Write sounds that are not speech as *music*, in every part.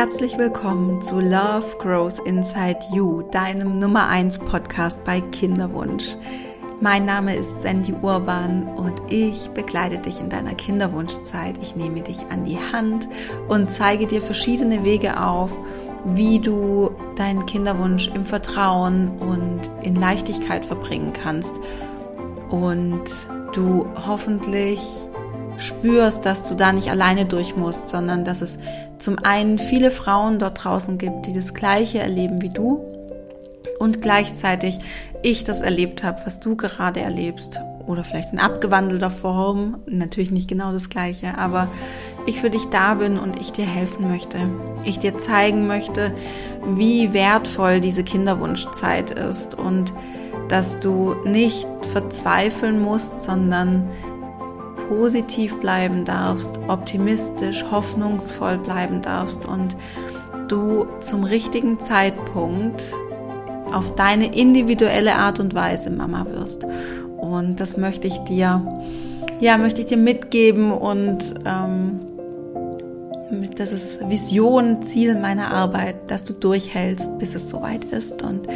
Herzlich willkommen zu Love Grows Inside You, deinem Nummer 1 Podcast bei Kinderwunsch. Mein Name ist Sandy Urban und ich begleite dich in deiner Kinderwunschzeit. Ich nehme dich an die Hand und zeige dir verschiedene Wege auf, wie du deinen Kinderwunsch im Vertrauen und in Leichtigkeit verbringen kannst und du hoffentlich spürst, dass du da nicht alleine durch musst, sondern dass es zum einen viele Frauen dort draußen gibt, die das Gleiche erleben wie du und gleichzeitig ich das erlebt habe, was du gerade erlebst oder vielleicht in abgewandelter Form, natürlich nicht genau das Gleiche, aber ich für dich da bin und ich dir helfen möchte. Ich dir zeigen möchte, wie wertvoll diese Kinderwunschzeit ist und dass du nicht verzweifeln musst, sondern positiv bleiben darfst, optimistisch, hoffnungsvoll bleiben darfst und du zum richtigen Zeitpunkt auf deine individuelle Art und Weise Mama wirst. Und das möchte ich dir, ja, möchte ich dir mitgeben und ähm, das ist Vision, Ziel meiner Arbeit, dass du durchhältst, bis es soweit ist. Und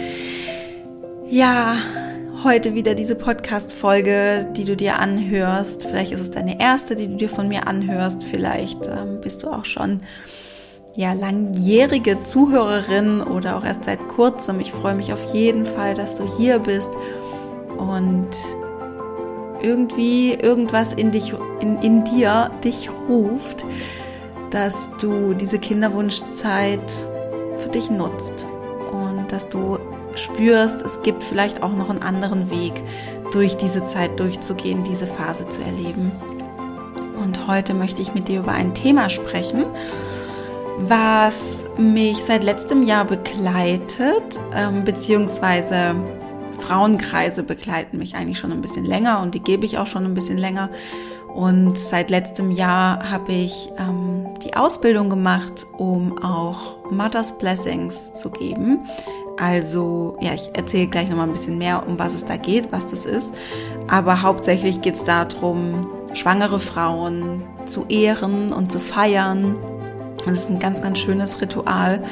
ja, heute wieder diese Podcast-Folge, die du dir anhörst. Vielleicht ist es deine erste, die du dir von mir anhörst. Vielleicht ähm, bist du auch schon ja langjährige Zuhörerin oder auch erst seit kurzem. Ich freue mich auf jeden Fall, dass du hier bist und irgendwie irgendwas in dich, in, in dir dich ruft, dass du diese Kinderwunschzeit für dich nutzt und dass du spürst, es gibt vielleicht auch noch einen anderen Weg, durch diese Zeit durchzugehen, diese Phase zu erleben. Und heute möchte ich mit dir über ein Thema sprechen, was mich seit letztem Jahr begleitet, ähm, beziehungsweise Frauenkreise begleiten mich eigentlich schon ein bisschen länger und die gebe ich auch schon ein bisschen länger. Und seit letztem Jahr habe ich ähm, die Ausbildung gemacht, um auch Mother's Blessings zu geben. Also, ja, ich erzähle gleich nochmal ein bisschen mehr, um was es da geht, was das ist. Aber hauptsächlich geht es darum, schwangere Frauen zu ehren und zu feiern. Und es ist ein ganz, ganz schönes Ritual.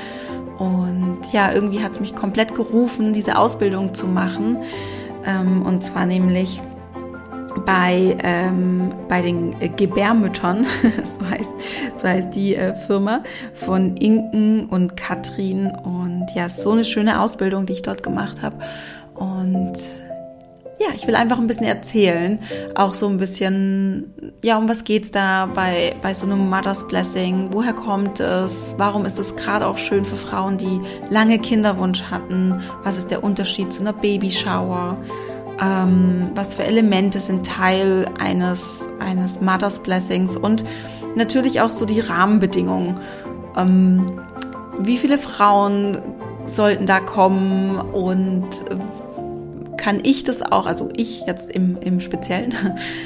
Und ja, irgendwie hat es mich komplett gerufen, diese Ausbildung zu machen. Ähm, und zwar nämlich bei, ähm, bei den äh, Gebärmüttern, *laughs* so heißt, so heißt die äh, Firma, von Inken und Katrin. Und ja, so eine schöne Ausbildung, die ich dort gemacht habe. Und ja, ich will einfach ein bisschen erzählen, auch so ein bisschen, ja, um was geht's da bei, bei so einem Mother's Blessing? Woher kommt es? Warum ist es gerade auch schön für Frauen, die lange Kinderwunsch hatten? Was ist der Unterschied zu einer Babyshower? Ähm, was für Elemente sind Teil eines, eines Mother's Blessings und natürlich auch so die Rahmenbedingungen. Ähm, wie viele Frauen sollten da kommen und kann ich das auch, also ich jetzt im, im Speziellen,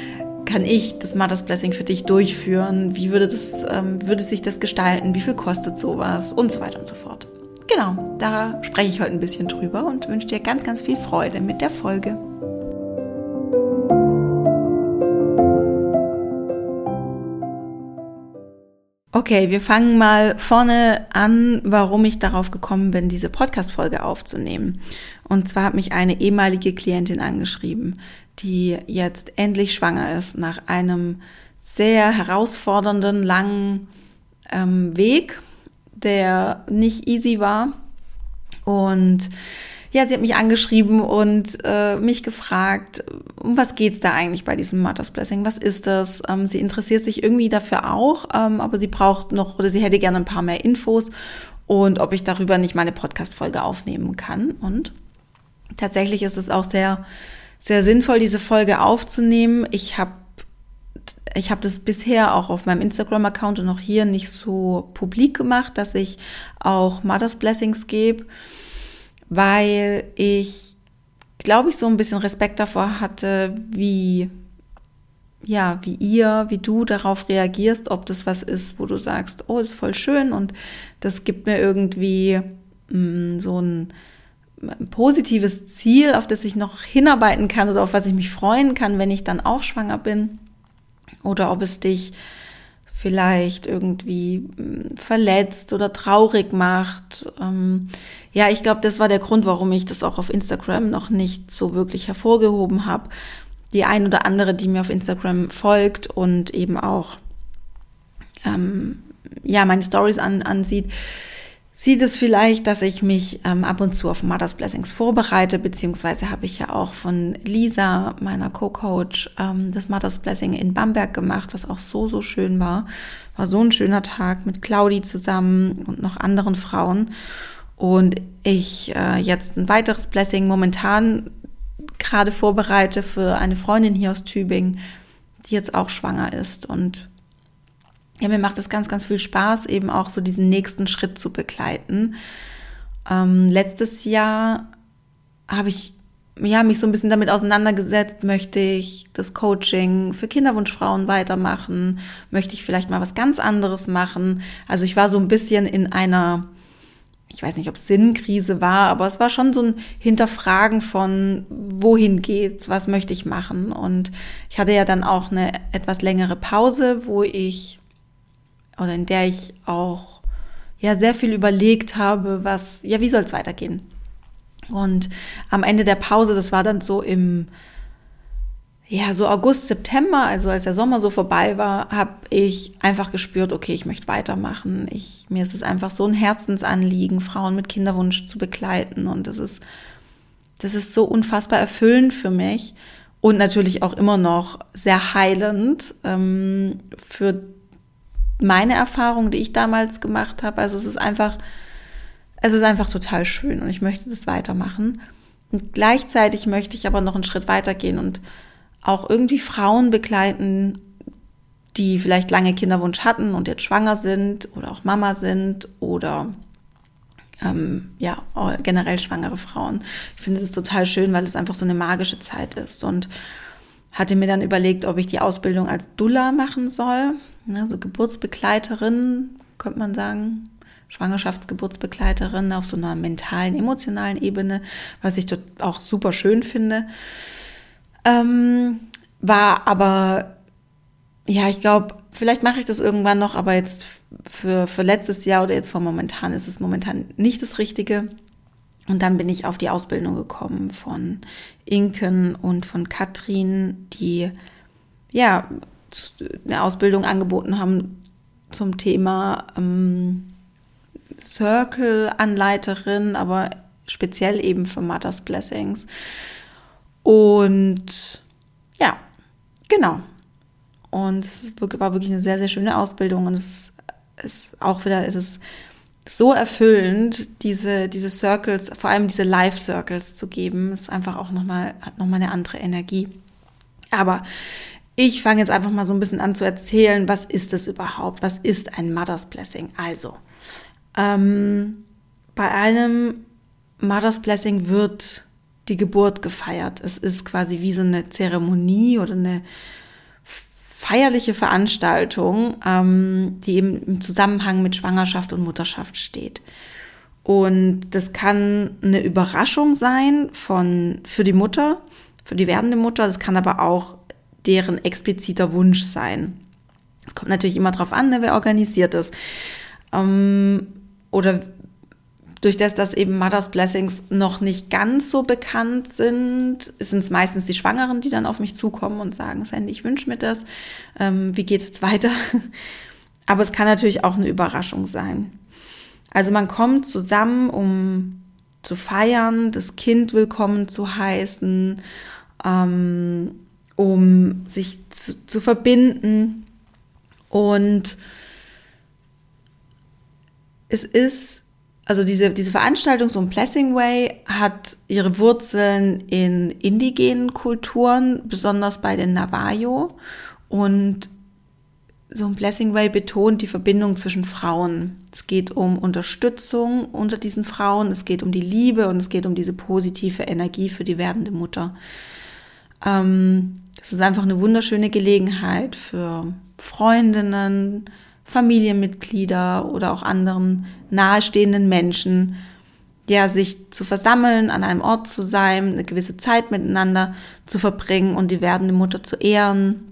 *laughs* kann ich das Mother's Blessing für dich durchführen? Wie würde das, ähm, würde sich das gestalten? Wie viel kostet sowas? Und so weiter und so fort. Genau, da spreche ich heute ein bisschen drüber und wünsche dir ganz, ganz viel Freude mit der Folge. Okay, wir fangen mal vorne an, warum ich darauf gekommen bin, diese Podcast-Folge aufzunehmen. Und zwar hat mich eine ehemalige Klientin angeschrieben, die jetzt endlich schwanger ist nach einem sehr herausfordernden, langen ähm, Weg, der nicht easy war. Und ja, sie hat mich angeschrieben und äh, mich gefragt, um was geht's da eigentlich bei diesem Mother's Blessing? Was ist das? Ähm, sie interessiert sich irgendwie dafür auch, ähm, aber sie braucht noch oder sie hätte gerne ein paar mehr Infos und ob ich darüber nicht meine Podcast-Folge aufnehmen kann. Und tatsächlich ist es auch sehr, sehr sinnvoll, diese Folge aufzunehmen. Ich habe ich habe das bisher auch auf meinem Instagram-Account und auch hier nicht so publik gemacht, dass ich auch Mother's Blessings gebe weil ich, glaube ich, so ein bisschen Respekt davor hatte, wie, ja, wie ihr, wie du darauf reagierst, ob das was ist, wo du sagst, oh, das ist voll schön und das gibt mir irgendwie mh, mm, so ein, ein positives Ziel, auf das ich noch hinarbeiten kann oder auf was ich mich freuen kann, wenn ich dann auch schwanger bin. Oder ob es dich vielleicht irgendwie hm, verletzt oder traurig macht. Ähm, ja, ich glaube, das war der Grund, warum ich das auch auf Instagram noch nicht so wirklich hervorgehoben habe. Die ein oder andere, die mir auf Instagram folgt und eben auch ähm, ja meine Stories an, ansieht, sieht es vielleicht, dass ich mich ähm, ab und zu auf Mother's Blessings vorbereite, beziehungsweise habe ich ja auch von Lisa, meiner Co-Coach, ähm, das Mother's Blessing in Bamberg gemacht, was auch so, so schön war. War so ein schöner Tag mit Claudi zusammen und noch anderen Frauen. Und ich äh, jetzt ein weiteres Blessing momentan gerade vorbereite für eine Freundin hier aus Tübingen, die jetzt auch schwanger ist und ja, mir macht es ganz, ganz viel Spaß, eben auch so diesen nächsten Schritt zu begleiten. Ähm, letztes Jahr habe ich ja, mich so ein bisschen damit auseinandergesetzt, möchte ich das Coaching für Kinderwunschfrauen weitermachen, möchte ich vielleicht mal was ganz anderes machen. Also ich war so ein bisschen in einer, ich weiß nicht, ob es Sinnkrise war, aber es war schon so ein Hinterfragen von, wohin geht's, was möchte ich machen. Und ich hatte ja dann auch eine etwas längere Pause, wo ich oder in der ich auch ja sehr viel überlegt habe, was, ja, wie soll es weitergehen? Und am Ende der Pause, das war dann so im, ja, so August, September, also als der Sommer so vorbei war, habe ich einfach gespürt, okay, ich möchte weitermachen. Ich, mir ist es einfach so ein Herzensanliegen, Frauen mit Kinderwunsch zu begleiten. Und das ist, das ist so unfassbar erfüllend für mich und natürlich auch immer noch sehr heilend ähm, für meine Erfahrung, die ich damals gemacht habe. Also es ist einfach, es ist einfach total schön und ich möchte das weitermachen. Und gleichzeitig möchte ich aber noch einen Schritt weitergehen und auch irgendwie Frauen begleiten, die vielleicht lange Kinderwunsch hatten und jetzt schwanger sind oder auch Mama sind oder ähm, ja, generell schwangere Frauen. Ich finde das total schön, weil es einfach so eine magische Zeit ist und hatte mir dann überlegt, ob ich die Ausbildung als Dulla machen soll ne, so Geburtsbegleiterin, könnte man sagen, Schwangerschaftsgeburtsbegleiterin auf so einer mentalen, emotionalen Ebene, was ich dort auch super schön finde. Ähm, war aber, ja, ich glaube, vielleicht mache ich das irgendwann noch, aber jetzt für, für letztes Jahr oder jetzt vor momentan ist es momentan nicht das Richtige. Und dann bin ich auf die Ausbildung gekommen von Inken und von Katrin, die ja eine Ausbildung angeboten haben zum Thema ähm, Circle-Anleiterin, aber speziell eben für Mother's Blessings. Und ja, genau. Und es war wirklich eine sehr, sehr schöne Ausbildung und es ist auch wieder, es ist so erfüllend, diese, diese Circles, vor allem diese Live-Circles zu geben, ist einfach auch nochmal, hat nochmal eine andere Energie. Aber ich fange jetzt einfach mal so ein bisschen an zu erzählen, was ist es überhaupt? Was ist ein Mother's Blessing? Also, ähm, bei einem Mother's Blessing wird die Geburt gefeiert. Es ist quasi wie so eine Zeremonie oder eine feierliche Veranstaltung, ähm, die eben im Zusammenhang mit Schwangerschaft und Mutterschaft steht. Und das kann eine Überraschung sein von, für die Mutter, für die werdende Mutter. Das kann aber auch deren expliziter Wunsch sein. Kommt natürlich immer darauf an, ne, wer organisiert ist. Ähm, oder durch das, dass eben Mother's Blessings noch nicht ganz so bekannt sind, sind es meistens die Schwangeren, die dann auf mich zukommen und sagen, Sandy, ich wünsche mir das. Ähm, wie geht es jetzt weiter? *laughs* Aber es kann natürlich auch eine Überraschung sein. Also man kommt zusammen, um zu feiern, das Kind willkommen zu heißen, ähm, um sich zu, zu verbinden. Und es ist, also diese, diese Veranstaltung, so ein Blessing Way, hat ihre Wurzeln in indigenen Kulturen, besonders bei den Navajo. Und so ein Blessing Way betont die Verbindung zwischen Frauen. Es geht um Unterstützung unter diesen Frauen, es geht um die Liebe und es geht um diese positive Energie für die werdende Mutter. Ähm, es ist einfach eine wunderschöne Gelegenheit für Freundinnen, Familienmitglieder oder auch anderen nahestehenden Menschen, ja, sich zu versammeln, an einem Ort zu sein, eine gewisse Zeit miteinander zu verbringen und die werdende Mutter zu ehren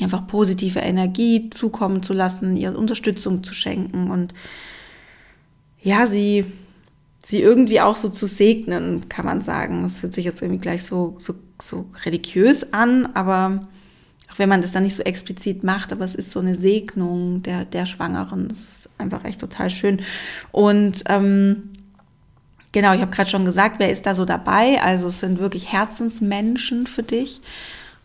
einfach positive Energie zukommen zu lassen, ihr Unterstützung zu schenken und ja, sie, sie irgendwie auch so zu segnen, kann man sagen. Das hört sich jetzt irgendwie gleich so, so, so religiös an, aber auch wenn man das dann nicht so explizit macht, aber es ist so eine Segnung der, der Schwangeren. Das ist einfach echt total schön. Und ähm, genau, ich habe gerade schon gesagt, wer ist da so dabei? Also es sind wirklich Herzensmenschen für dich.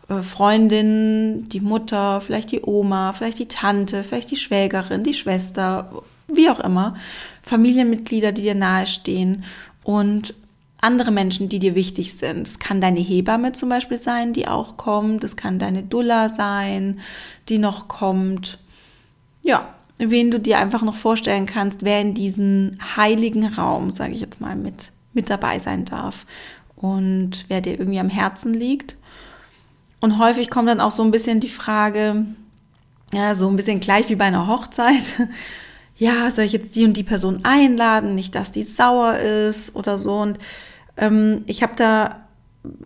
Äh, Freundin, die Mutter, vielleicht die Oma, vielleicht die Tante, vielleicht die Schwägerin, die Schwester, wie auch immer. Familienmitglieder, die dir nahestehen und andere Menschen, die dir wichtig sind. Es kann deine Hebamme zum Beispiel sein, die auch kommt. Es kann deine Dulla sein, die noch kommt. Ja, wen du dir einfach noch vorstellen kannst, wer in diesen heiligen Raum, sage ich jetzt mal, mit, mit dabei sein darf und wer dir irgendwie am Herzen liegt. Und häufig kommt dann auch so ein bisschen die Frage, ja, so ein bisschen gleich wie bei einer Hochzeit. *laughs* Ja, soll ich jetzt die und die Person einladen? Nicht, dass die sauer ist oder so. Und ähm, ich habe da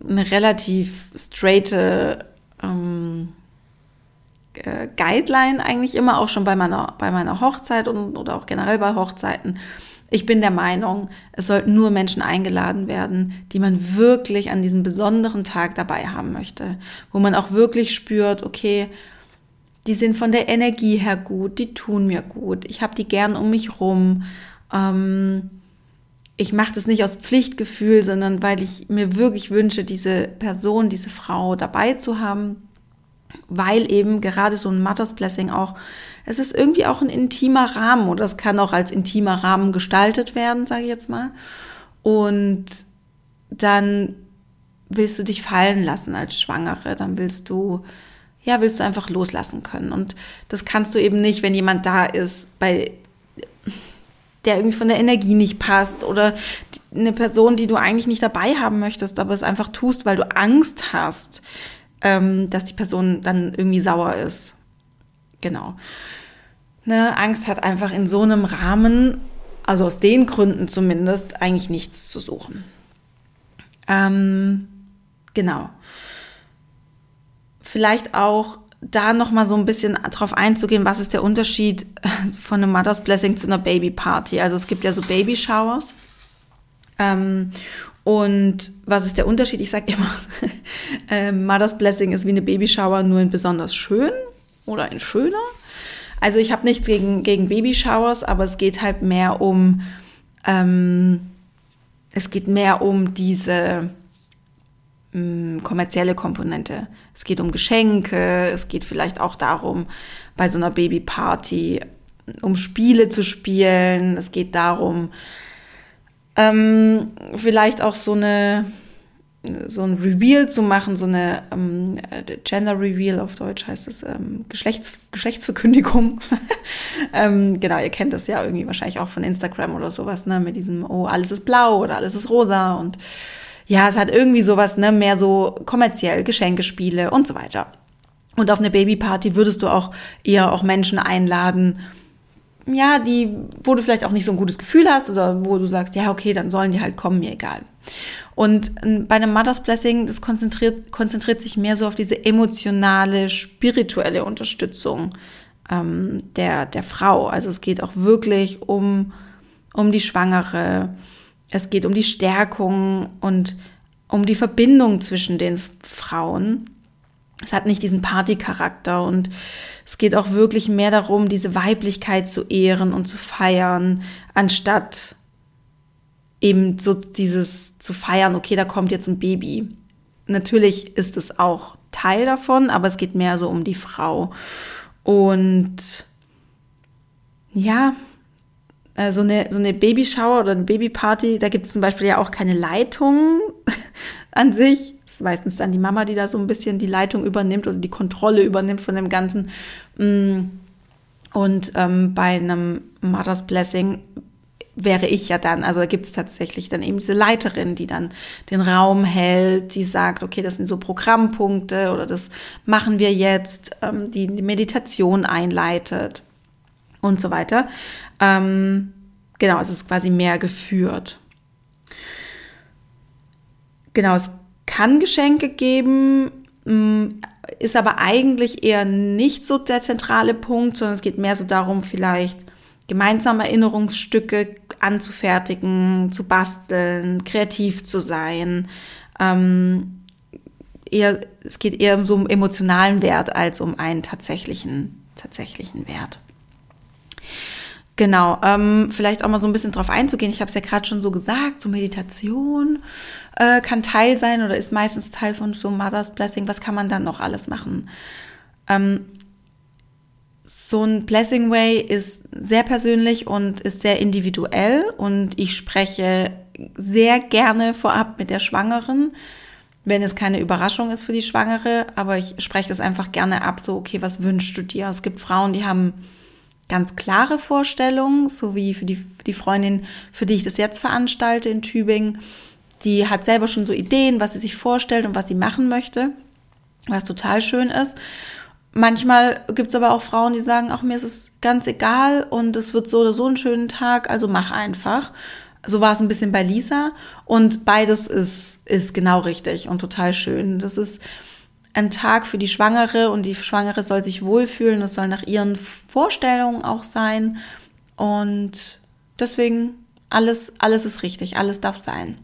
eine relativ straighte ähm, äh, Guideline eigentlich immer, auch schon bei meiner, bei meiner Hochzeit und, oder auch generell bei Hochzeiten. Ich bin der Meinung, es sollten nur Menschen eingeladen werden, die man wirklich an diesem besonderen Tag dabei haben möchte, wo man auch wirklich spürt, okay, die sind von der Energie her gut, die tun mir gut, ich habe die gern um mich rum. Ähm, ich mache das nicht aus Pflichtgefühl, sondern weil ich mir wirklich wünsche, diese Person, diese Frau dabei zu haben weil eben gerade so ein Mothers Blessing auch, es ist irgendwie auch ein intimer Rahmen oder es kann auch als intimer Rahmen gestaltet werden, sage ich jetzt mal. Und dann willst du dich fallen lassen als Schwangere, dann willst du, ja, willst du einfach loslassen können. Und das kannst du eben nicht, wenn jemand da ist, bei der irgendwie von der Energie nicht passt oder eine Person, die du eigentlich nicht dabei haben möchtest, aber es einfach tust, weil du Angst hast ähm, dass die Person dann irgendwie sauer ist. Genau. Ne, Angst hat einfach in so einem Rahmen, also aus den Gründen zumindest, eigentlich nichts zu suchen. Ähm, genau. Vielleicht auch da noch mal so ein bisschen drauf einzugehen, was ist der Unterschied von einem Mother's Blessing zu einer Baby Party? Also es gibt ja so Baby Showers. Ähm, und was ist der Unterschied? Ich sage immer, *laughs* äh, Mother's Blessing ist wie eine Babyshower, nur in besonders schön oder in schöner. Also ich habe nichts gegen, gegen Babyshowers, aber es geht halt mehr um, ähm, es geht mehr um diese mm, kommerzielle Komponente. Es geht um Geschenke, es geht vielleicht auch darum, bei so einer Babyparty um Spiele zu spielen. Es geht darum, ähm, vielleicht auch so eine so ein Reveal zu machen, so eine ähm, Gender Reveal auf Deutsch heißt es ähm, Geschlechts, Geschlechtsverkündigung. *laughs* ähm, genau, ihr kennt das ja irgendwie wahrscheinlich auch von Instagram oder sowas, ne, mit diesem oh alles ist blau oder alles ist rosa und ja, es hat irgendwie sowas, ne, mehr so kommerziell Geschenkespiele und so weiter. Und auf eine Babyparty würdest du auch eher auch Menschen einladen, ja, die, wo du vielleicht auch nicht so ein gutes Gefühl hast oder wo du sagst, ja, okay, dann sollen die halt kommen, mir egal. Und ähm, bei einem Mother's Blessing, das konzentriert, konzentriert sich mehr so auf diese emotionale, spirituelle Unterstützung ähm, der, der Frau. Also es geht auch wirklich um, um die Schwangere. Es geht um die Stärkung und um die Verbindung zwischen den Frauen. Es hat nicht diesen Partycharakter und es geht auch wirklich mehr darum, diese Weiblichkeit zu ehren und zu feiern, anstatt eben so dieses zu feiern, okay, da kommt jetzt ein Baby. Natürlich ist es auch Teil davon, aber es geht mehr so um die Frau. Und ja, äh, so eine, so eine Babyshower oder eine Babyparty, da gibt es zum Beispiel ja auch keine Leitung *laughs* an sich, ist meistens dann die Mama, die da so ein bisschen die Leitung übernimmt oder die Kontrolle übernimmt von dem Ganzen. Mm. Und ähm, bei einem Mother's Blessing wäre ich ja dann, also gibt es tatsächlich dann eben diese Leiterin, die dann den Raum hält, die sagt, okay, das sind so Programmpunkte oder das machen wir jetzt, ähm, die die Meditation einleitet und so weiter. Ähm, genau, es ist quasi mehr geführt. Genau, es kann Geschenke geben. mm, ist aber eigentlich eher nicht so der zentrale Punkt, sondern es geht mehr so darum, vielleicht gemeinsame Erinnerungsstücke anzufertigen, zu basteln, kreativ zu sein. Ähm, eher, es geht eher um so einen emotionalen Wert als um einen tatsächlichen, tatsächlichen Wert. Genau, ähm, vielleicht auch mal so ein bisschen drauf einzugehen. Ich habe es ja gerade schon so gesagt, so Meditation äh, kann Teil sein oder ist meistens Teil von so Mother's Blessing. Was kann man dann noch alles machen? Ähm, so ein Blessing Way ist sehr persönlich und ist sehr individuell und ich spreche sehr gerne vorab mit der Schwangeren, wenn es keine Überraschung ist für die Schwangere, aber ich spreche es einfach gerne ab, so, okay, was wünschst du dir? Es gibt Frauen, die haben ganz klare Vorstellungen, so wie für die, die Freundin, für die ich das jetzt veranstalte in Tübingen. Die hat selber schon so Ideen, was sie sich vorstellt und was sie machen möchte, was total schön ist. Manchmal gibt es aber auch Frauen, die sagen, ach, mir ist es ganz egal und es wird so oder so ein schönen Tag, also mach einfach. So war es ein bisschen bei Lisa und beides ist, ist genau richtig und total schön. Das ist, ein Tag für die Schwangere und die Schwangere soll sich wohlfühlen. Es soll nach ihren Vorstellungen auch sein. Und deswegen alles, alles ist richtig, alles darf sein.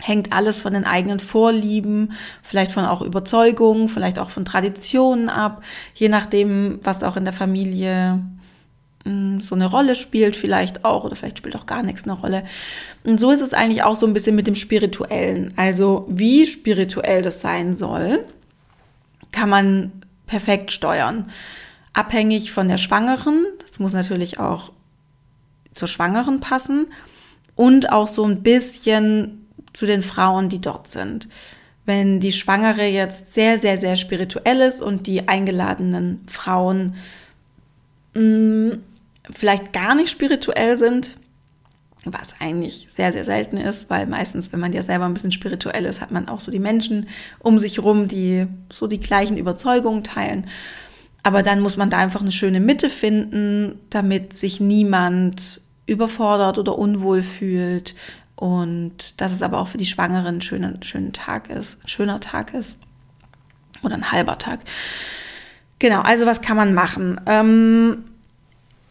Hängt alles von den eigenen Vorlieben, vielleicht von auch Überzeugungen, vielleicht auch von Traditionen ab, je nachdem, was auch in der Familie hm, so eine Rolle spielt, vielleicht auch, oder vielleicht spielt auch gar nichts eine Rolle. Und so ist es eigentlich auch so ein bisschen mit dem Spirituellen. Also, wie spirituell das sein soll, kann man perfekt steuern. Abhängig von der Schwangeren, das muss natürlich auch zur Schwangeren passen und auch so ein bisschen zu den Frauen, die dort sind. Wenn die Schwangere jetzt sehr, sehr, sehr spirituell ist und die eingeladenen Frauen mh, mm, vielleicht gar nicht spirituell sind, was eigentlich sehr, sehr selten ist, weil meistens, wenn man ja selber ein bisschen spirituell ist, hat man auch so die Menschen um sich rum, die so die gleichen Überzeugungen teilen. Aber dann muss man da einfach eine schöne Mitte finden, damit sich niemand überfordert oder unwohl fühlt. Und dass es aber auch für die Schwangeren ein schöner, schöner Tag ist, ein schöner Tag ist. Oder ein halber Tag. Genau, also was kann man machen? Ähm,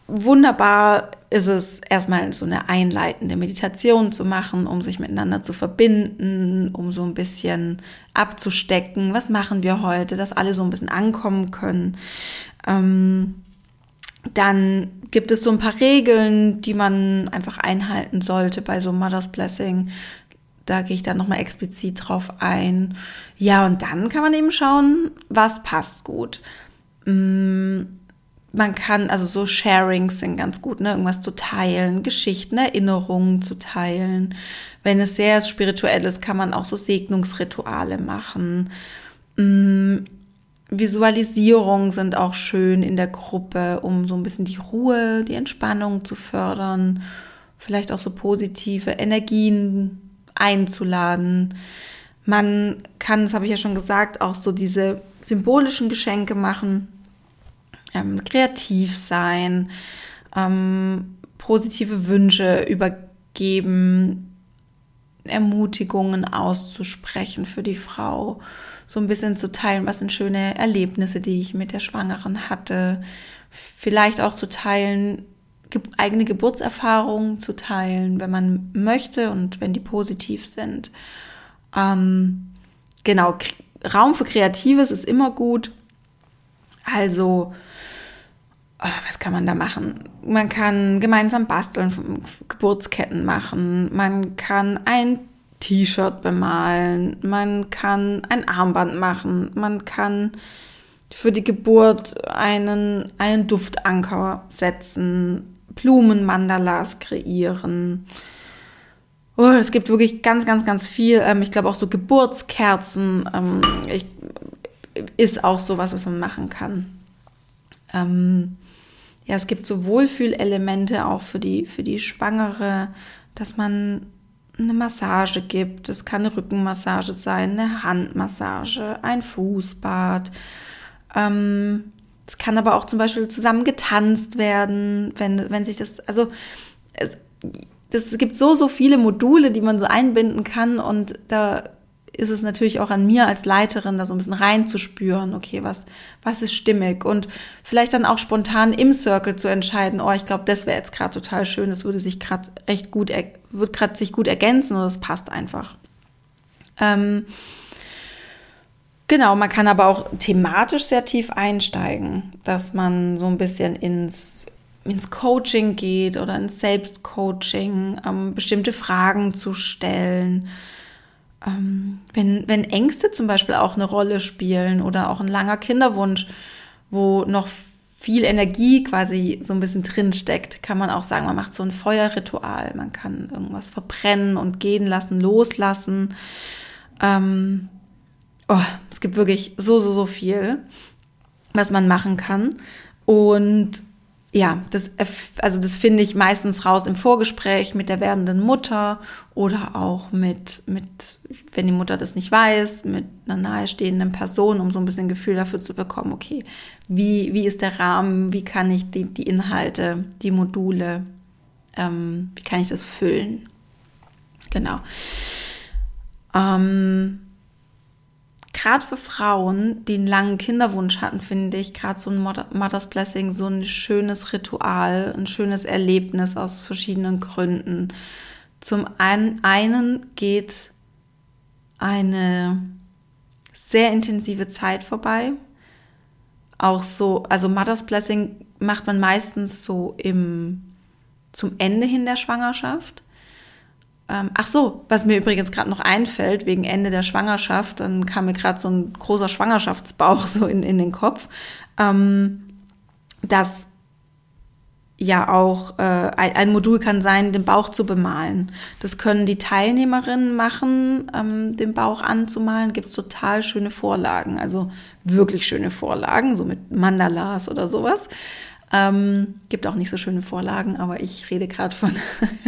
wunderbar ist es erstmal so eine einleitende Meditation zu machen, um sich miteinander zu verbinden, um so ein bisschen abzustecken, was machen wir heute, dass alle so ein bisschen ankommen können. Ähm, dann gibt es so ein paar Regeln, die man einfach einhalten sollte bei so Mother's Blessing. Da gehe ich dann nochmal explizit drauf ein. Ja, und dann kann man eben schauen, was passt gut. Mm, man kann, also so Sharings sind ganz gut, ne? Irgendwas zu teilen, Geschichten, Erinnerungen zu teilen. Wenn es sehr spirituell ist, kann man auch so Segnungsrituale machen. Mhm. Visualisierungen sind auch schön in der Gruppe, um so ein bisschen die Ruhe, die Entspannung zu fördern. Vielleicht auch so positive Energien einzuladen. Man kann, das habe ich ja schon gesagt, auch so diese symbolischen Geschenke machen ähm, kreativ sein, ähm, positive Wünsche übergeben, Ermutigungen auszusprechen für die Frau, so ein bisschen zu teilen, was sind schöne Erlebnisse, die ich mit der Schwangeren hatte, vielleicht auch zu teilen, ge eigene Geburtserfahrungen zu teilen, wenn man möchte und wenn die positiv sind. Ähm, genau, Raum für Kreatives ist immer gut. Also was kann man da machen? Man kann gemeinsam basteln, Geburtsketten machen, man kann ein T-Shirt bemalen, man kann ein Armband machen, man kann für die Geburt einen, einen Duftanker setzen, Blumenmandalas kreieren. Oh, es gibt wirklich ganz, ganz, ganz viel. Ähm, ich glaube auch so Geburtskerzen ähm, ich, ist auch sowas, was man machen kann. Ähm, ja, es gibt so Wohlfühlelemente auch für die, für die Schwangere, dass man eine Massage gibt. Es kann eine Rückenmassage sein, eine Handmassage, ein Fußbad. Ähm, es kann aber auch zum Beispiel zusammen getanzt werden, wenn, wenn sich das, also es, das, es gibt so, so viele Module, die man so einbinden kann und da ist es natürlich auch an mir als Leiterin, da so ein bisschen reinzuspüren, okay, was, was ist stimmig und vielleicht dann auch spontan im Circle zu entscheiden, oh, ich glaube, das wäre jetzt gerade total schön, das würde sich gerade recht gut, wird gerade sich gut ergänzen und das passt einfach. Ähm, genau, man kann aber auch thematisch sehr tief einsteigen, dass man so ein bisschen ins ins Coaching geht oder ins Selbstcoaching, ähm, bestimmte Fragen zu stellen. Ähm, wenn, wenn Ängste zum Beispiel auch eine Rolle spielen oder auch ein langer Kinderwunsch, wo noch viel Energie quasi so ein bisschen drin steckt, kann man auch sagen, man macht so ein Feuerritual. Man kann irgendwas verbrennen und gehen lassen, loslassen. Ähm, oh, es gibt wirklich so, so, so viel, was man machen kann. Und ja, das, also das finde ich meistens raus im Vorgespräch mit der werdenden Mutter oder auch mit, mit, wenn die Mutter das nicht weiß, mit einer nahestehenden Person, um so ein bisschen Gefühl dafür zu bekommen, okay, wie, wie ist der Rahmen, wie kann ich die, die Inhalte, die Module, ähm, wie kann ich das füllen? Genau. Ähm, gerade für Frauen, die einen langen Kinderwunsch hatten, finde ich gerade so ein Mother's Blessing so ein schönes Ritual, ein schönes Erlebnis aus verschiedenen Gründen. Zum einen geht eine sehr intensive Zeit vorbei. Auch so, also Mother's Blessing macht man meistens so im, zum Ende hin der Schwangerschaft. Ähm, ach so, was mir übrigens gerade noch einfällt, wegen Ende der Schwangerschaft, dann kam mir gerade so ein großer Schwangerschaftsbauch *laughs* so in, in den Kopf, ähm, dass ja auch äh, ein, Modul kann sein, den Bauch zu bemalen. Das können die Teilnehmerinnen machen, ähm, den Bauch anzumalen. Gibt es total schöne Vorlagen, also wirklich schöne Vorlagen, so mit Mandalas oder sowas. Ähm, gibt auch nicht so schöne Vorlagen, aber ich rede gerade von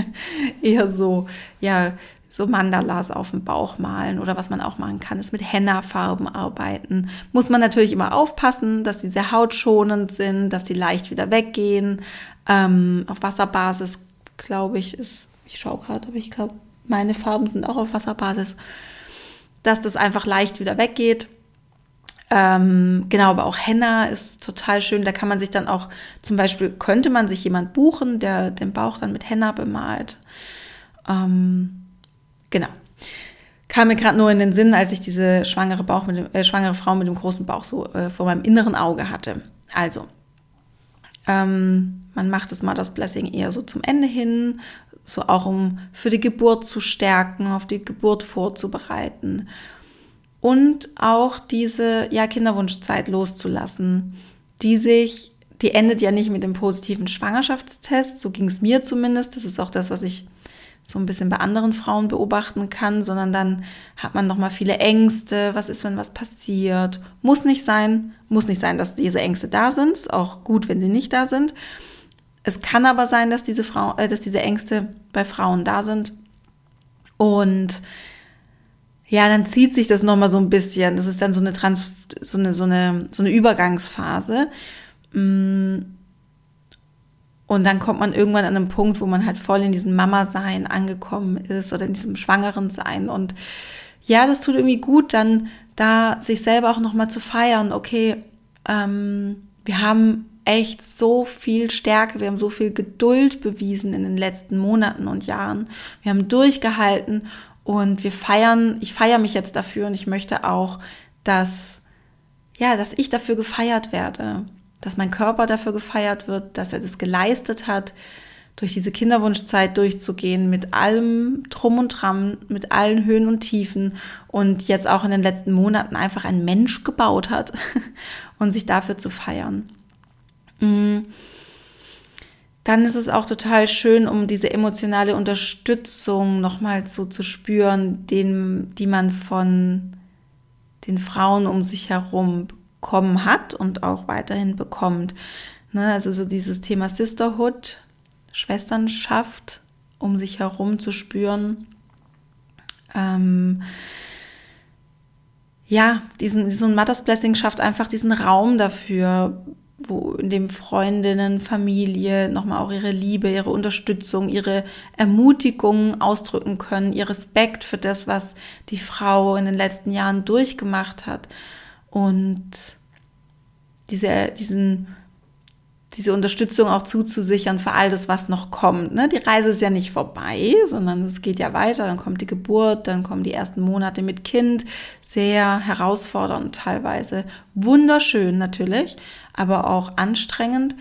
*laughs* eher so, ja, so Mandalas auf dem Bauch malen oder was man auch machen kann, ist mit Henna-Farben arbeiten. Muss man natürlich immer aufpassen, dass die sehr hautschonend sind, dass die leicht wieder weggehen. Ähm, auf Wasserbasis, glaube ich, ist, ich schaue gerade, aber ich glaube, meine Farben sind auch auf Wasserbasis, dass das einfach leicht wieder weggeht. Ähm, genau, aber auch Henna ist total schön. Da kann man sich dann auch, zum Beispiel könnte man sich jemand buchen, der den Bauch dann mit Henna bemalt. Ähm, genau. Kam mir gerade nur in den Sinn, als ich diese schwangere, Bauch mit dem, äh, schwangere Frau mit dem großen Bauch so äh, vor meinem inneren Auge hatte. Also, ähm, man macht das Mother's Blessing eher so zum Ende hin, so auch um für die Geburt zu stärken, auf die Geburt vorzubereiten und auch diese ja, Kinderwunschzeit loszulassen, die sich, die endet ja nicht mit dem positiven Schwangerschaftstest, so ging es mir zumindest, das ist auch das, was ich so ein bisschen bei anderen Frauen beobachten kann, sondern dann hat man noch mal viele Ängste, was ist, wenn was passiert? Muss nicht sein, muss nicht sein, dass diese Ängste da sind, ist auch gut, wenn sie nicht da sind. Es kann aber sein, dass diese Frau, äh, dass diese Ängste bei Frauen da sind. Und ja, dann zieht sich das nochmal so ein bisschen. Das ist dann so eine Trans, so eine, so eine, so eine Übergangsphase. Mm. Und dann kommt man irgendwann an einen Punkt, wo man halt voll in diesem Mama-Sein angekommen ist oder in diesem Schwangeren-Sein. Und ja, das tut irgendwie gut, dann da sich selber auch nochmal zu feiern. Okay, ähm, wir haben echt so viel Stärke, wir haben so viel Geduld bewiesen in den letzten Monaten und Jahren. Wir haben durchgehalten und wir feiern, ich feiere mich jetzt dafür und ich möchte auch, dass, ja, dass ich dafür gefeiert werde, dass mein Körper dafür gefeiert wird, dass er das geleistet hat, durch diese Kinderwunschzeit durchzugehen, mit allem Drum und Dram, mit allen Höhen und Tiefen und jetzt auch in den letzten Monaten einfach ein Mensch gebaut hat *laughs* und sich dafür zu feiern. Mhm dann ist es auch total schön, um diese emotionale Unterstützung nochmal so zu spüren, den, die man von den Frauen um sich herum bekommen hat und auch weiterhin bekommt. Ne, also so dieses Thema Sisterhood, Schwesternschaft, um sich herum zu spüren. Ähm, ja, diesen, diesen Mother's Blessing schafft einfach diesen Raum dafür, wo in dem Freundinnen, Familie nochmal auch ihre Liebe, ihre Unterstützung, ihre Ermutigung ausdrücken können, ihr Respekt für das, was die Frau in den letzten Jahren durchgemacht hat und diese, diesen diese Unterstützung auch zuzusichern für all das, was noch kommt. Ne? Die Reise ist ja nicht vorbei, sondern es geht ja weiter. Dann kommt die Geburt, dann kommen die ersten Monate mit Kind. Sehr herausfordernd teilweise. Wunderschön natürlich, aber auch anstrengend.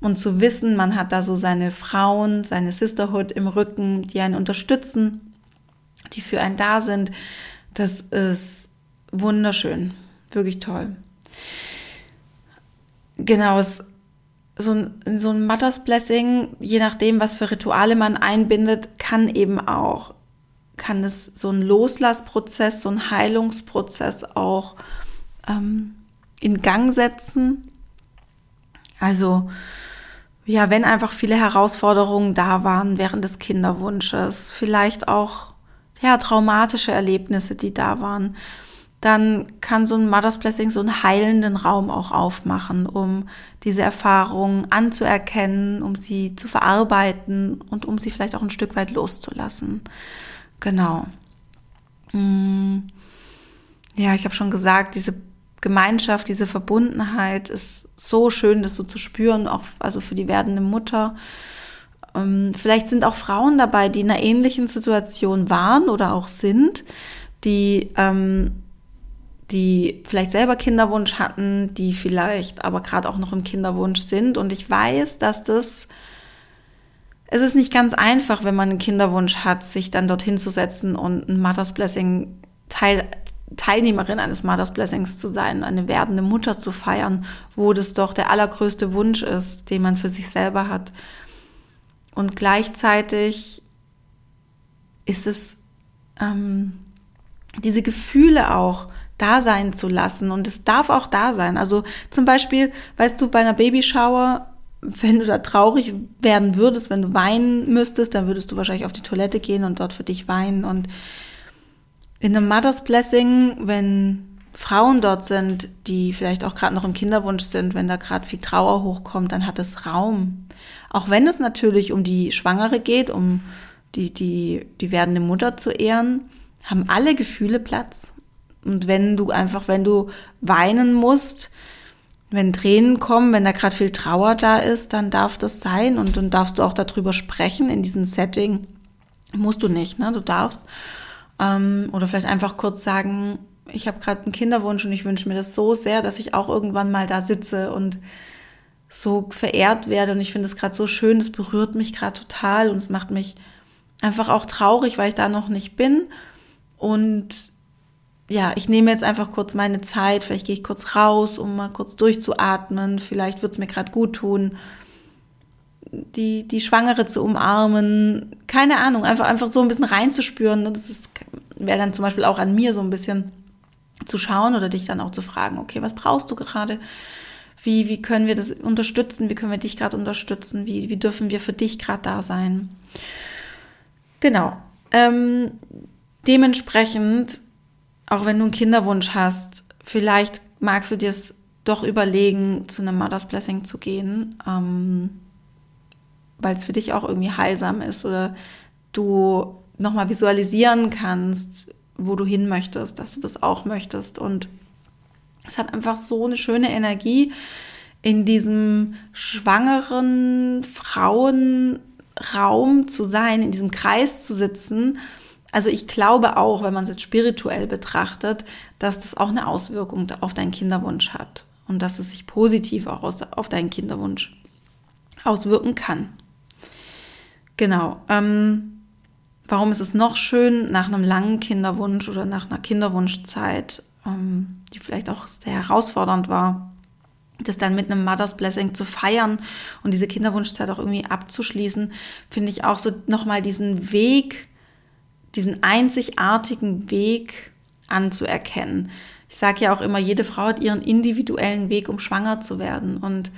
Und zu wissen, man hat da so seine Frauen, seine Sisterhood im Rücken, die einen unterstützen, die für einen da sind, das ist wunderschön. Wirklich toll. Genau, es so ein, so ein Mothers Blessing, je nachdem, was für Rituale man einbindet, kann eben auch, kann es so ein Loslassprozess, so ein Heilungsprozess auch ähm, in Gang setzen. Also, ja, wenn einfach viele Herausforderungen da waren während des Kinderwunsches, vielleicht auch, ja, traumatische Erlebnisse, die da waren, dann kann so ein Mother's Blessing so einen heilenden Raum auch aufmachen, um diese Erfahrungen anzuerkennen, um sie zu verarbeiten und um sie vielleicht auch ein Stück weit loszulassen. Genau. Mm. Ja, ich habe schon gesagt, diese Gemeinschaft, diese Verbundenheit ist so schön, das so zu spüren, auch also für die werdende Mutter. Ähm, vielleicht sind auch Frauen dabei, die in einer ähnlichen Situation waren oder auch sind, die ähm, die vielleicht selber Kinderwunsch hatten, die vielleicht aber gerade auch noch im Kinderwunsch sind. Und ich weiß, dass das, es ist nicht ganz einfach, wenn man einen Kinderwunsch hat, sich dann dorthin zu setzen und ein Mother's Blessing Teil, Teilnehmerin eines Mother's Blessings zu sein, eine werdende Mutter zu feiern, wo das doch der allergrößte Wunsch ist, den man für sich selber hat. Und gleichzeitig ist es ähm, diese Gefühle auch, da sein zu lassen. Und es darf auch da sein. Also zum Beispiel, weißt du, bei einer Babyshower, wenn du da traurig werden würdest, wenn du weinen müsstest, dann würdest du wahrscheinlich auf die Toilette gehen und dort für dich weinen. Und in einem Mother's Blessing, wenn Frauen dort sind, die vielleicht auch gerade noch im Kinderwunsch sind, wenn da gerade viel Trauer hochkommt, dann hat es Raum. Auch wenn es natürlich um die Schwangere geht, um die, die, die werdende Mutter zu ehren, haben alle Gefühle Platz. Und wenn du einfach, wenn du weinen musst, wenn Tränen kommen, wenn da gerade viel Trauer da ist, dann darf das sein und dann darfst du auch darüber sprechen in diesem Setting. Musst du nicht, ne? Du darfst. Ähm, oder vielleicht einfach kurz sagen, ich habe gerade einen Kinderwunsch und ich wünsche mir das so sehr, dass ich auch irgendwann mal da sitze und so verehrt werde. Und ich finde es gerade so schön, das berührt mich gerade total und es macht mich einfach auch traurig, weil ich da noch nicht bin. Und ja, ich nehme jetzt einfach kurz meine Zeit, vielleicht gehe ich kurz raus, um mal kurz durchzuatmen, vielleicht wird es mir gerade gut tun, die, die Schwangere zu umarmen, keine Ahnung, einfach, einfach so ein bisschen reinzuspüren. Ne? Das wäre dann zum Beispiel auch an mir so ein bisschen zu schauen oder dich dann auch zu fragen, okay, was brauchst du gerade? Wie, wie können wir das unterstützen? Wie können wir dich gerade unterstützen? Wie, wie dürfen wir für dich gerade da sein? Genau. Ähm, dementsprechend auch wenn du einen Kinderwunsch hast, vielleicht magst du dir es doch überlegen, zu einem Mother's Blessing zu gehen, ähm, weil es für dich auch irgendwie heilsam ist oder du nochmal visualisieren kannst, wo du hin möchtest, dass du das auch möchtest. Und es hat einfach so eine schöne Energie, in diesem schwangeren Frauenraum zu sein, in diesem Kreis zu sitzen also ich glaube auch, wenn man es jetzt spirituell betrachtet, dass das auch eine Auswirkung auf deinen Kinderwunsch hat und dass es sich positiv auch auf deinen Kinderwunsch auswirken kann. Genau. Ähm, warum ist es noch schön, nach einem langen Kinderwunsch oder nach einer Kinderwunschzeit, ähm, die vielleicht auch sehr herausfordernd war, das dann mit einem Mother's Blessing zu feiern und diese Kinderwunschzeit auch irgendwie abzuschließen, finde ich auch so nochmal diesen Weg diesen einzigartigen Weg anzuerkennen. Ich sage ja auch immer, jede Frau hat ihren individuellen Weg, um schwanger zu werden. Und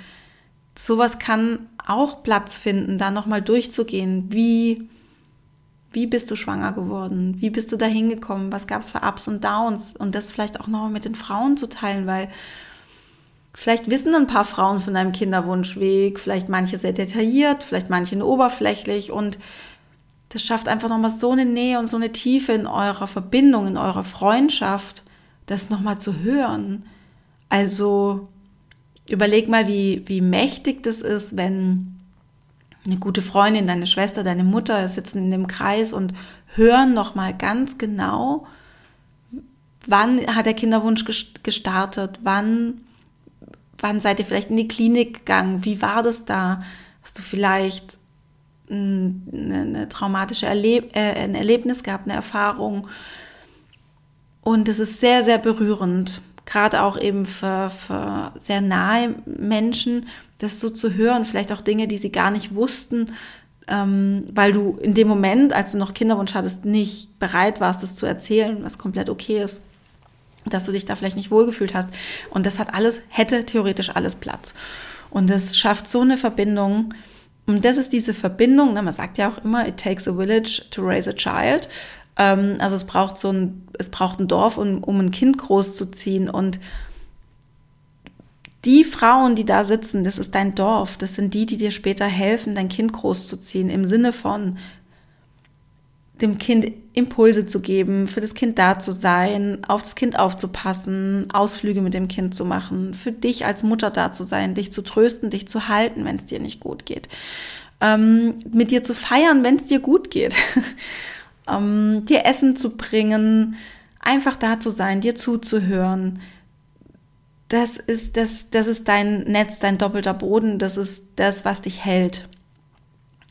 sowas kann auch Platz finden, da nochmal durchzugehen. Wie, wie bist du schwanger geworden? Wie bist du da hingekommen? Was gab es für Ups und Downs? Und das vielleicht auch nochmal mit den Frauen zu teilen, weil Vielleicht wissen ein paar Frauen von deinem Kinderwunschweg, vielleicht manche sehr detailliert, vielleicht manche oberflächlich und das schafft einfach nochmal so eine Nähe und so eine Tiefe in eurer Verbindung, in eurer Freundschaft, das nochmal zu hören. Also überleg mal, wie, wie mächtig das ist, wenn eine gute Freundin, deine Schwester, deine Mutter sitzen in dem Kreis und hören nochmal ganz genau, wann hat der Kinderwunsch gestartet, wann, wann seid ihr vielleicht in die Klinik gegangen, wie war das da? Hast du vielleicht eine, eine traumatische Erleb äh, ein Erlebnis gehabt, eine Erfahrung? Und es ist sehr, sehr berührend, gerade auch eben für, für sehr nahe Menschen, das so zu hören, vielleicht auch Dinge, die sie gar nicht wussten, ähm, weil du in dem Moment, als du noch Kinderwunsch hattest, nicht bereit warst, das zu erzählen, was komplett okay ist dass du dich da vielleicht nicht wohlgefühlt hast. Und das hat alles, hätte theoretisch alles Platz. Und das schafft so eine Verbindung. Und das ist diese Verbindung, ne, man sagt ja auch immer, it takes a village to raise a child. Ähm, also es braucht so ein, es braucht ein Dorf, um, um ein Kind großzuziehen. Und die Frauen, die da sitzen, das ist dein Dorf. Das sind die, die dir später helfen, dein Kind großzuziehen. Im Sinne von, dem Kind Impulse zu geben, für das Kind da zu sein, auf das Kind aufzupassen, Ausflüge mit dem Kind zu machen, für dich als Mutter da zu sein, dich zu trösten, dich zu halten, wenn es dir nicht gut geht, ähm, mit dir zu feiern, wenn es dir gut geht, *laughs* ähm, dir Essen zu bringen, einfach da zu sein, dir zuzuhören. Das ist, das, das ist dein Netz, dein doppelter Boden, das ist das, was dich hält.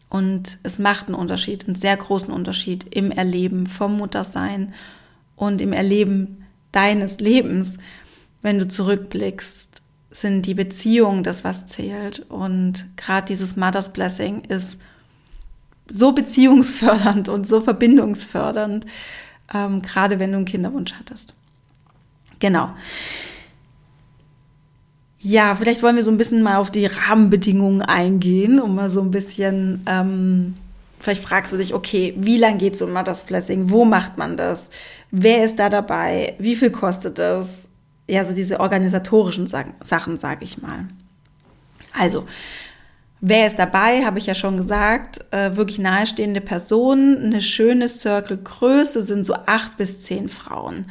Und es macht einen Unterschied, einen sehr großen Unterschied im Erleben vom Muttersein und im Erleben deines Lebens. Wenn du zurückblickst, sind die Beziehungen das, was zählt. Und gerade dieses Mother's Blessing ist so beziehungsfördernd und so verbindungsfördernd, ähm, gerade wenn du einen Kinderwunsch hattest. Genau. Ja, vielleicht wollen wir so ein bisschen mal auf die Rahmenbedingungen eingehen, um mal so ein bisschen, ähm, vielleicht fragst du dich, okay, wie lange geht so ein Mothers? Wo macht man das? Wer ist da dabei? Wie viel kostet das? Ja, so diese organisatorischen Sachen, sage ich mal. Also, Wer ist dabei, habe ich ja schon gesagt. Äh, wirklich nahestehende Personen. Eine schöne Circle-Größe sind so acht bis zehn Frauen.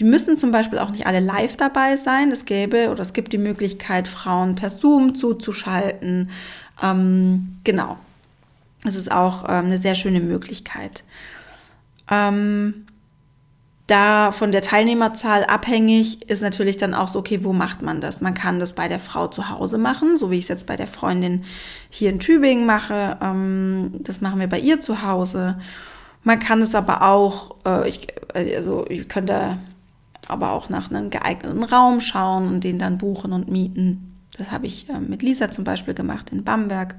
Die müssen zum Beispiel auch nicht alle live dabei sein. Es gäbe oder es gibt die Möglichkeit, Frauen per Zoom zuzuschalten. Ähm, genau. Es ist auch ähm, eine sehr schöne Möglichkeit. Ähm, da von der Teilnehmerzahl abhängig ist natürlich dann auch so, okay, wo macht man das? Man kann das bei der Frau zu Hause machen, so wie ich es jetzt bei der Freundin hier in Tübingen mache. Ähm, das machen wir bei ihr zu Hause. Man kann es aber auch, äh, ich, also ich könnte aber auch nach einem geeigneten Raum schauen und den dann buchen und mieten. Das habe ich äh, mit Lisa zum Beispiel gemacht in Bamberg.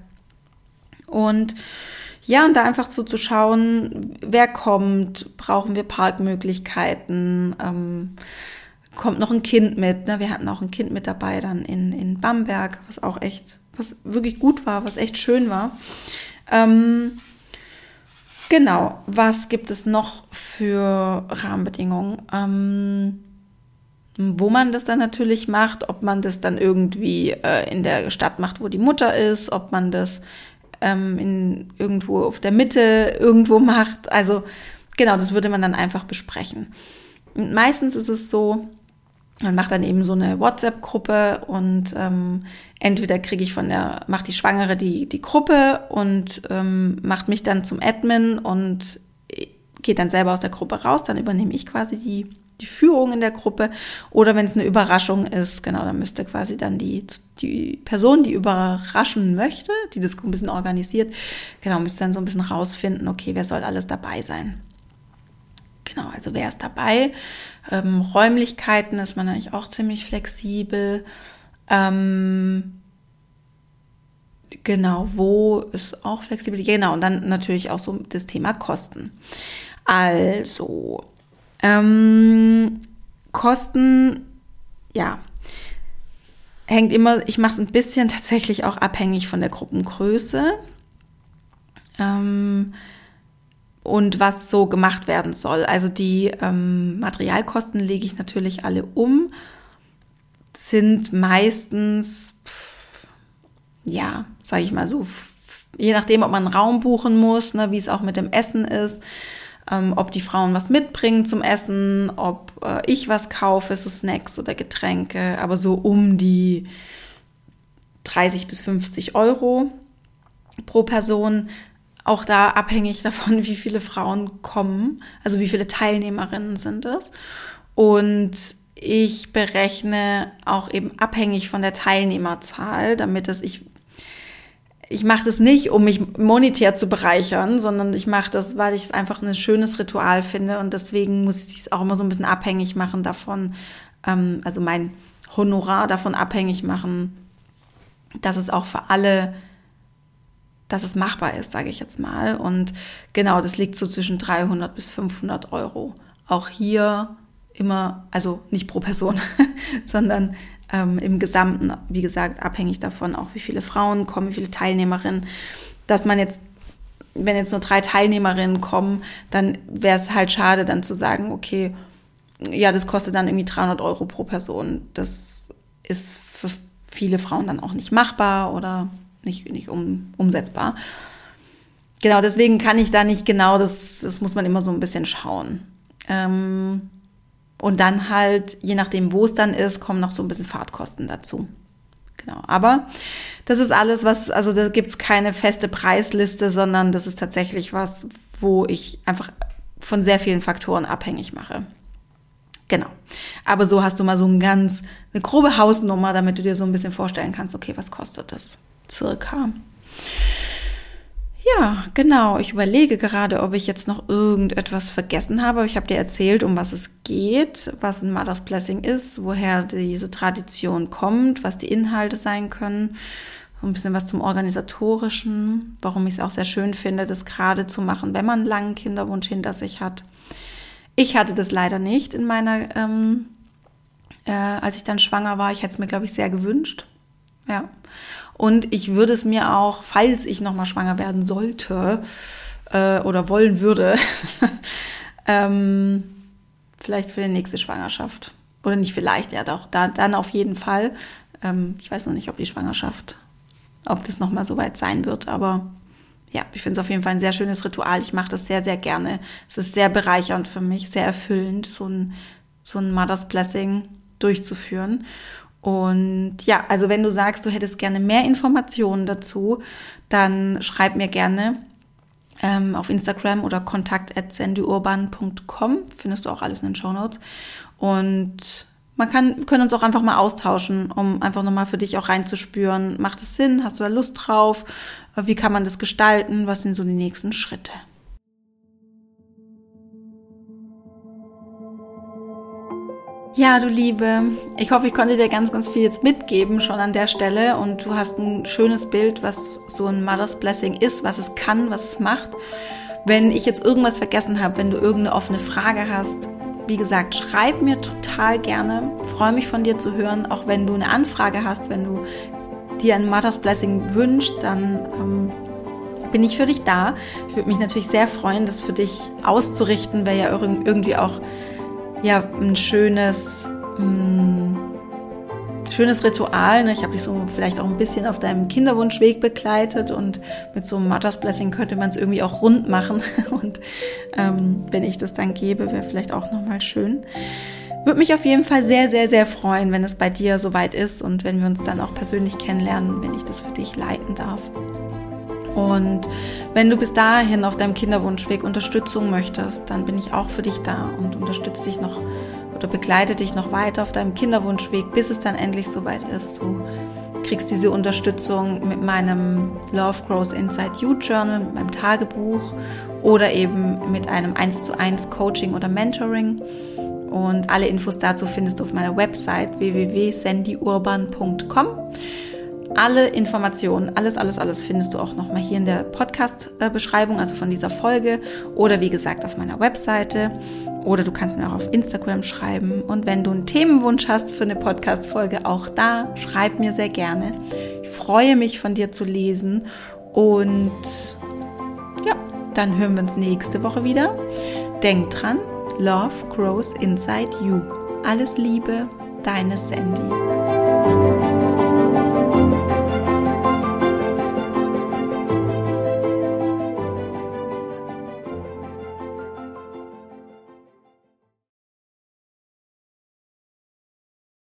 Und ja, und da einfach so zu schauen, wer kommt, brauchen wir Parkmöglichkeiten, ähm, kommt noch ein Kind mit. Ne? Wir hatten auch ein Kind mit dabei dann in, in Bamberg, was auch echt, was wirklich gut war, was echt schön war. Ähm, Genau, was gibt es noch für Rahmenbedingungen? Ähm, wo man das dann natürlich macht, ob man das dann irgendwie äh, in der Stadt macht, wo die Mutter ist, ob man das ähm, in, irgendwo auf der Mitte irgendwo *laughs* macht. Also genau, das würde man dann einfach besprechen. Und meistens ist es so, man macht dann eben so eine WhatsApp-Gruppe und ähm, entweder kriege ich von der, macht die Schwangere die, die Gruppe und ähm, macht mich dann zum Admin und geht dann selber aus der Gruppe raus, dann übernehme ich quasi die, die Führung in der Gruppe. Oder wenn es eine Überraschung ist, genau, dann müsste quasi dann die, die Person, die überraschen möchte, die das ein bisschen organisiert, genau, müsste dann so ein bisschen rausfinden, okay, wer soll alles dabei sein. Genau, also wer ist dabei? Ähm, Räumlichkeiten ist man eigentlich auch ziemlich flexibel. Ähm, genau, wo ist auch flexibel. Genau, und dann natürlich auch so das Thema Kosten. Also, ähm, Kosten, ja, hängt immer, ich mache es ein bisschen tatsächlich auch abhängig von der Gruppengröße. Ähm, und was so gemacht werden soll. Also die ähm, Materialkosten lege ich natürlich alle um. sind meistens, ja, sage ich mal so, je nachdem, ob man einen Raum buchen muss, ne, wie es auch mit dem Essen ist, ähm, ob die Frauen was mitbringen zum Essen, ob äh, ich was kaufe, so Snacks oder Getränke, aber so um die 30 bis 50 Euro pro Person. Auch da abhängig *laughs* davon, wie viele Frauen kommen, also wie viele Teilnehmerinnen sind es. Und ich berechne auch eben abhängig von der Teilnehmerzahl, damit es ich ich mache das nicht, um mich monetär zu bereichern, sondern ich mache das, weil ich es einfach ein schönes Ritual finde und deswegen muss ich es auch immer so ein bisschen abhängig machen davon, ähm, also mein Honorar davon abhängig machen, dass es auch für alle, dass es machbar ist, sage ich jetzt mal. Und genau, das liegt so zwischen 300 bis 500 Euro. Auch hier immer, also nicht pro Person, *laughs* sondern ähm, im Gesamten, wie gesagt, abhängig davon auch, wie viele Frauen kommen, wie viele Teilnehmerinnen, dass man jetzt wenn jetzt nur drei Teilnehmerinnen kommen, dann wäre es halt schade, dann zu sagen, okay, ja, das kostet dann irgendwie 300 Euro pro Person. Das ist für viele Frauen dann auch nicht machbar oder nicht, nicht um, umsetzbar. Genau, deswegen kann ich da nicht genau, das, das muss man immer so ein bisschen schauen. Ähm, und dann halt, je nachdem, wo es dann ist, kommen noch so ein bisschen Fahrtkosten dazu. Genau. Aber das ist alles, was, also da gibt es keine feste Preisliste, sondern das ist tatsächlich was, wo ich einfach von sehr vielen Faktoren abhängig mache. Genau. Aber so hast du mal so ein ganz, eine grobe Hausnummer, damit du dir so ein bisschen vorstellen kannst, okay, was kostet das circa? Ja, genau. Ich überlege gerade, ob ich jetzt noch irgendetwas vergessen habe. Ich habe dir erzählt, um was es geht, was ein Mother's Blessing ist, woher diese Tradition kommt, was die Inhalte sein können. Ein bisschen was zum Organisatorischen, warum ich es auch sehr schön finde, das gerade zu machen, wenn man einen langen Kinderwunsch hinter sich hat. Ich hatte das leider nicht in meiner, ähm, äh, als ich dann schwanger war. Ich hätte es mir, glaube ich, sehr gewünscht. Ja. Und ich würde es mir auch, falls ich nochmal schwanger werden sollte äh, oder wollen würde, *laughs* ähm, vielleicht für die nächste Schwangerschaft. Oder nicht vielleicht, ja doch, da, dann auf jeden Fall. Ähm, ich weiß noch nicht, ob die Schwangerschaft, ob das nochmal so weit sein wird, aber ja, ich finde es auf jeden Fall ein sehr schönes Ritual. Ich mache das sehr, sehr gerne. Es ist sehr bereichernd für mich, sehr erfüllend, so ein, so ein Mother's Blessing durchzuführen. Und ja, also wenn du sagst, du hättest gerne mehr Informationen dazu, dann schreib mir gerne ähm, auf Instagram oder kontakt.sendyurban.com. Findest du auch alles in den Show Notes. Und man kann, können uns auch einfach mal austauschen, um einfach nochmal für dich auch reinzuspüren, macht es Sinn, hast du da Lust drauf, wie kann man das gestalten, was sind so die nächsten Schritte. Ja, du Liebe, ich hoffe, ich konnte dir ganz, ganz viel jetzt mitgeben schon an der Stelle und du hast ein schönes Bild, was so ein Mother's Blessing ist, was es kann, was es macht. Wenn ich jetzt irgendwas vergessen habe, wenn du irgendeine offene Frage hast, wie gesagt, schreib mir total gerne. freue mich von dir zu hören, auch wenn du eine Anfrage hast, wenn du dir ein Mother's Blessing wünschst, dann ähm, bin ich für dich da. Ich würde mich natürlich sehr freuen, das für dich auszurichten, wäre ja irgendwie auch ja, ein schönes, mh, mm, schönes Ritual. Ne? Ich habe dich so vielleicht auch ein bisschen auf deinem Kinderwunschweg begleitet und mit so einem Mother's Blessing könnte man es irgendwie auch rund machen. *laughs* Und ähm, wenn ich das dann gebe, wäre vielleicht auch nochmal schön. Würde mich auf jeden Fall sehr, sehr, sehr freuen, wenn es bei dir soweit ist und wenn wir uns dann auch persönlich kennenlernen, wenn ich das für dich leiten darf. Und wenn du bis dahin auf deinem Kinderwunschweg Unterstützung möchtest, dann bin ich auch für dich da und unterstütze dich noch oder begleite dich noch weiter auf deinem Kinderwunschweg, bis es dann endlich soweit ist. Du kriegst diese Unterstützung mit meinem Love Grows Inside You Journal, mit meinem Tagebuch oder eben mit einem 1 zu 1 Coaching oder Mentoring. Und alle Infos dazu findest du auf meiner Website www.sandyurban.com. Alle Informationen, alles, alles, alles findest du auch nochmal hier in der Podcast-Beschreibung, also von dieser Folge oder wie gesagt auf meiner Webseite oder du kannst mir auch auf Instagram schreiben. Und wenn du einen Themenwunsch hast für eine Podcast-Folge, auch da schreib mir sehr gerne. Ich freue mich von dir zu lesen und ja, dann hören wir uns nächste Woche wieder. Denk dran, Love grows inside you. Alles Liebe, deine Sandy.